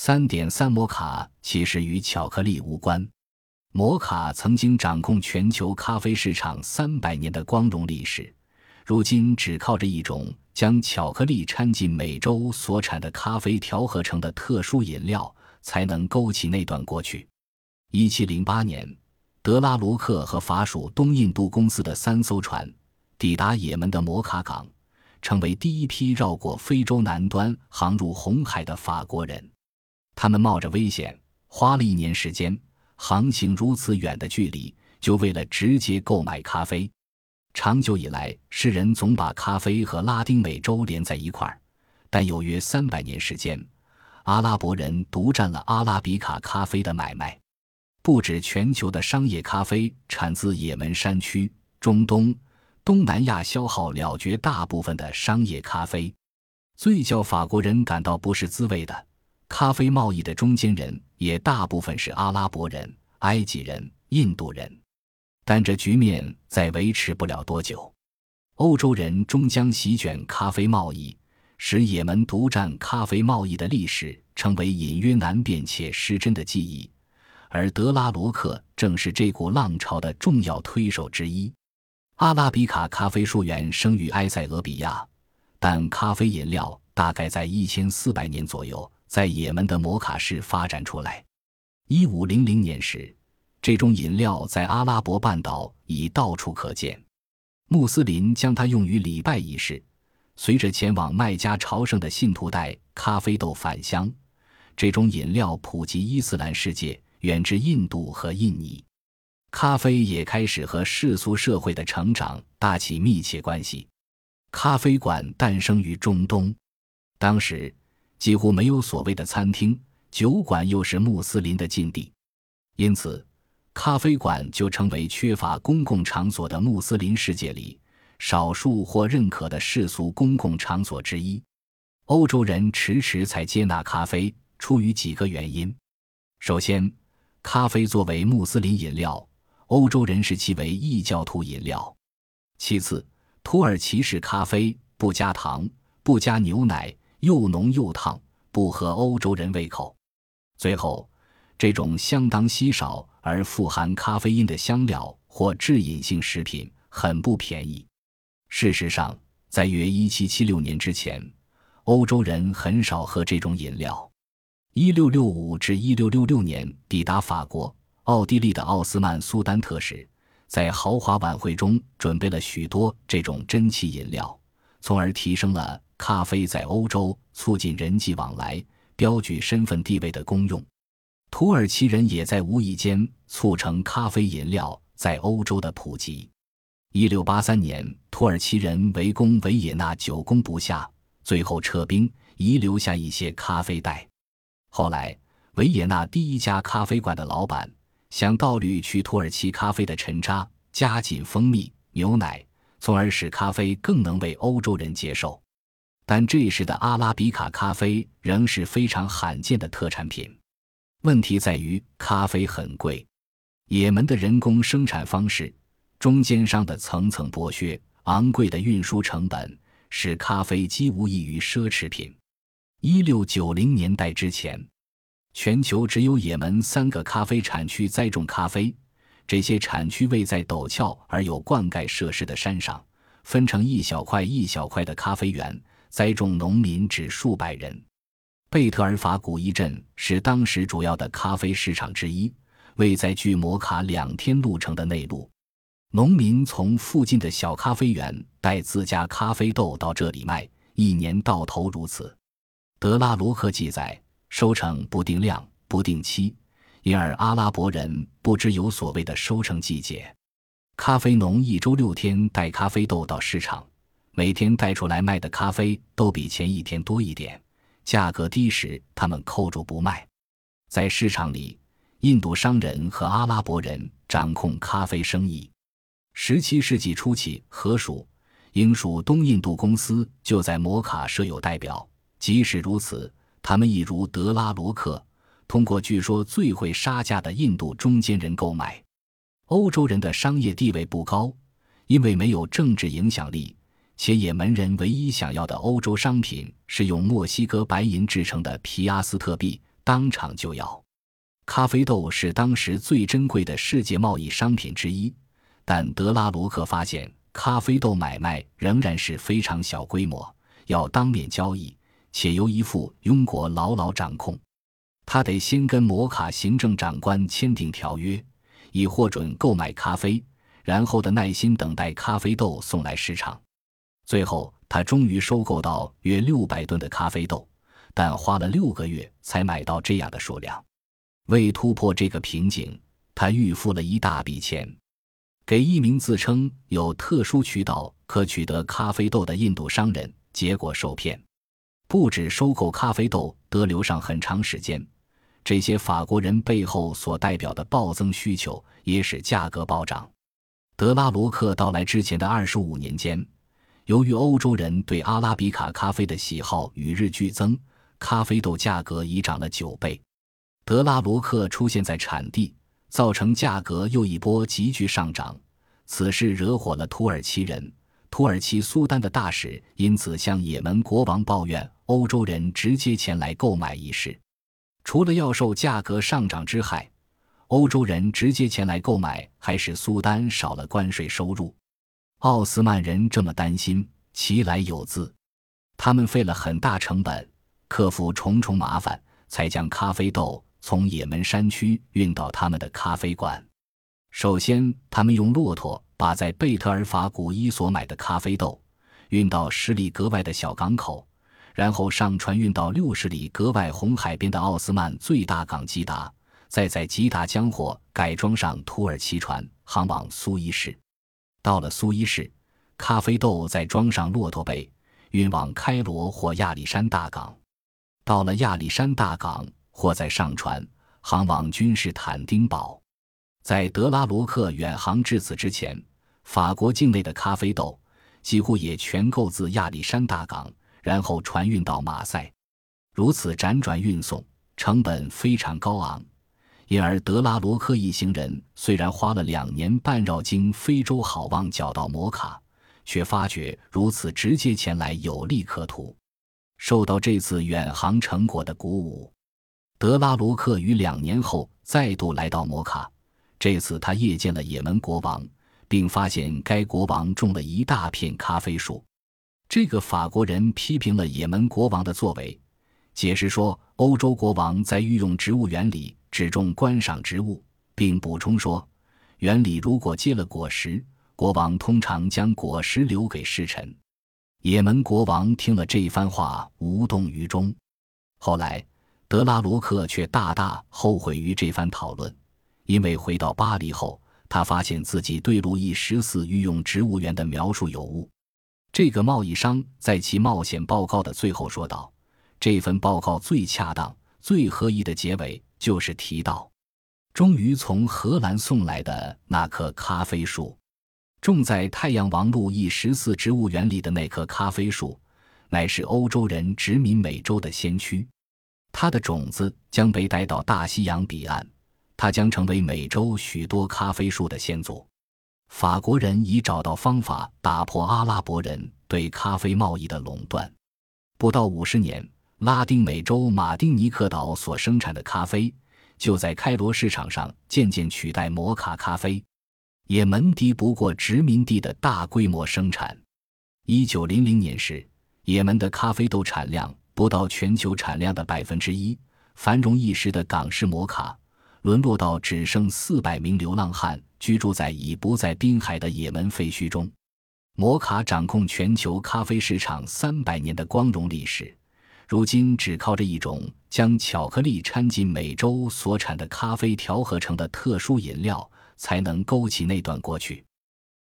三点三摩卡其实与巧克力无关。摩卡曾经掌控全球咖啡市场三百年的光荣历史，如今只靠着一种将巧克力掺进美洲所产的咖啡调合成的特殊饮料，才能勾起那段过去。一七零八年，德拉罗克和法属东印度公司的三艘船抵达也门的摩卡港，成为第一批绕过非洲南端航入红海的法国人。他们冒着危险，花了一年时间。航行如此远的距离，就为了直接购买咖啡。长久以来，世人总把咖啡和拉丁美洲连在一块儿，但有约三百年时间，阿拉伯人独占了阿拉比卡咖啡的买卖。不止全球的商业咖啡产自也门山区、中东、东南亚，消耗了绝大部分的商业咖啡。最叫法国人感到不是滋味的。咖啡贸易的中间人也大部分是阿拉伯人、埃及人、印度人，但这局面再维持不了多久。欧洲人终将席卷咖啡贸易，使也门独占咖啡贸易的历史成为隐约难辨且失真的记忆。而德拉罗克正是这股浪潮的重要推手之一。阿拉比卡咖啡树源生于埃塞俄比亚，但咖啡饮料大概在一千四百年左右。在也门的摩卡市发展出来。一五零零年时，这种饮料在阿拉伯半岛已到处可见。穆斯林将它用于礼拜仪式。随着前往麦加朝圣的信徒带咖啡豆返乡，这种饮料普及伊斯兰世界，远至印度和印尼。咖啡也开始和世俗社会的成长搭起密切关系。咖啡馆诞生于中东，当时。几乎没有所谓的餐厅、酒馆，又是穆斯林的禁地，因此，咖啡馆就成为缺乏公共场所的穆斯林世界里少数或认可的世俗公共场所之一。欧洲人迟迟才接纳咖啡，出于几个原因：首先，咖啡作为穆斯林饮料，欧洲人视其为异教徒饮料；其次，土耳其式咖啡不加糖，不加牛奶。又浓又烫，不合欧洲人胃口。最后，这种相当稀少而富含咖啡因的香料或致饮性食品很不便宜。事实上，在约1776年之前，欧洲人很少喝这种饮料。1665至1666年抵达法国、奥地利的奥斯曼苏丹特使，在豪华晚会中准备了许多这种珍奇饮料，从而提升了。咖啡在欧洲促进人际往来、标举身份地位的功用，土耳其人也在无意间促成咖啡饮料在欧洲的普及。一六八三年，土耳其人围攻维也纳，久攻不下，最后撤兵，遗留下一些咖啡袋。后来，维也纳第一家咖啡馆的老板想倒滤去土耳其咖啡的沉渣，加进蜂蜜、牛奶，从而使咖啡更能为欧洲人接受。但这时的阿拉比卡咖啡仍是非常罕见的特产品。问题在于咖啡很贵，也门的人工生产方式、中间商的层层剥削、昂贵的运输成本，使咖啡几无异于奢侈品。一六九零年代之前，全球只有也门三个咖啡产区栽种咖啡，这些产区位在陡峭而有灌溉设施的山上，分成一小块一小块的咖啡园。栽种农民只数百人。贝特尔法古一镇是当时主要的咖啡市场之一，位在距摩卡两天路程的内陆。农民从附近的小咖啡园带自家咖啡豆到这里卖，一年到头如此。德拉罗克记载，收成不定量、不定期，因而阿拉伯人不知有所谓的收成季节。咖啡农一周六天带咖啡豆到市场。每天带出来卖的咖啡都比前一天多一点，价格低时他们扣住不卖。在市场里，印度商人和阿拉伯人掌控咖啡生意。十七世纪初期，荷属、英属东印度公司就在摩卡设有代表。即使如此，他们亦如德拉罗克，通过据说最会杀价的印度中间人购买。欧洲人的商业地位不高，因为没有政治影响力。且也门人唯一想要的欧洲商品是用墨西哥白银制成的皮阿斯特币，当场就要。咖啡豆是当时最珍贵的世界贸易商品之一，但德拉罗克发现咖啡豆买卖仍然是非常小规模，要当面交易，且由一副庸国牢牢掌控。他得先跟摩卡行政长官签订条约，以获准购买咖啡，然后的耐心等待咖啡豆送来市场。最后，他终于收购到约六百吨的咖啡豆，但花了六个月才买到这样的数量。为突破这个瓶颈，他预付了一大笔钱，给一名自称有特殊渠道可取得咖啡豆的印度商人，结果受骗。不止收购咖啡豆得留上很长时间，这些法国人背后所代表的暴增需求也使价格暴涨。德拉罗克到来之前的二十五年间，由于欧洲人对阿拉比卡咖啡的喜好与日俱增，咖啡豆价格已涨了九倍。德拉罗克出现在产地，造成价格又一波急剧上涨。此事惹火了土耳其人，土耳其苏丹的大使因此向也门国王抱怨欧洲人直接前来购买一事。除了要受价格上涨之害，欧洲人直接前来购买还使苏丹少了关税收入。奥斯曼人这么担心，其来有自，他们费了很大成本，克服重重麻烦，才将咖啡豆。从也门山区运到他们的咖啡馆。首先，他们用骆驼把在贝特尔法古伊所买的咖啡豆运到十里格外的小港口，然后上船运到六十里格外红海边的奥斯曼最大港吉达，再在吉达将货改装上土耳其船，航往苏伊士。到了苏伊士，咖啡豆再装上骆驼背，运往开罗或亚历山大港。到了亚历山大港。或再上船航往君士坦丁堡，在德拉罗克远航至此之前，法国境内的咖啡豆几乎也全购自亚历山大港，然后船运到马赛。如此辗转运送，成本非常高昂，因而德拉罗克一行人虽然花了两年半绕经非洲，好望角到摩卡，却发觉如此直接前来有利可图。受到这次远航成果的鼓舞。德拉罗克于两年后再度来到摩卡，这次他夜见了也门国王，并发现该国王种了一大片咖啡树。这个法国人批评了也门国王的作为，解释说欧洲国王在御用植物园里只种观赏植物，并补充说，园里如果结了果实，国王通常将果实留给侍臣。也门国王听了这番话，无动于衷。后来。德拉罗克却大大后悔于这番讨论，因为回到巴黎后，他发现自己对路易十四御用植物园的描述有误。这个贸易商在其冒险报告的最后说道：“这份报告最恰当、最合宜的结尾就是提到，终于从荷兰送来的那棵咖啡树，种在太阳王路易十四植物园里的那棵咖啡树，乃是欧洲人殖民美洲的先驱。”它的种子将被带到大西洋彼岸，它将成为美洲许多咖啡树的先祖。法国人已找到方法打破阿拉伯人对咖啡贸易的垄断。不到五十年，拉丁美洲马丁尼克岛所生产的咖啡就在开罗市场上渐渐取代摩卡咖啡。也门敌不过殖民地的大规模生产。一九零零年时，也门的咖啡豆产量。不到全球产量的百分之一，繁荣一时的港式摩卡沦落到只剩四百名流浪汉居住在已不在滨海的也门废墟中。摩卡掌控全球咖啡市场三百年的光荣历史，如今只靠着一种将巧克力掺进美洲所产的咖啡调和成的特殊饮料，才能勾起那段过去。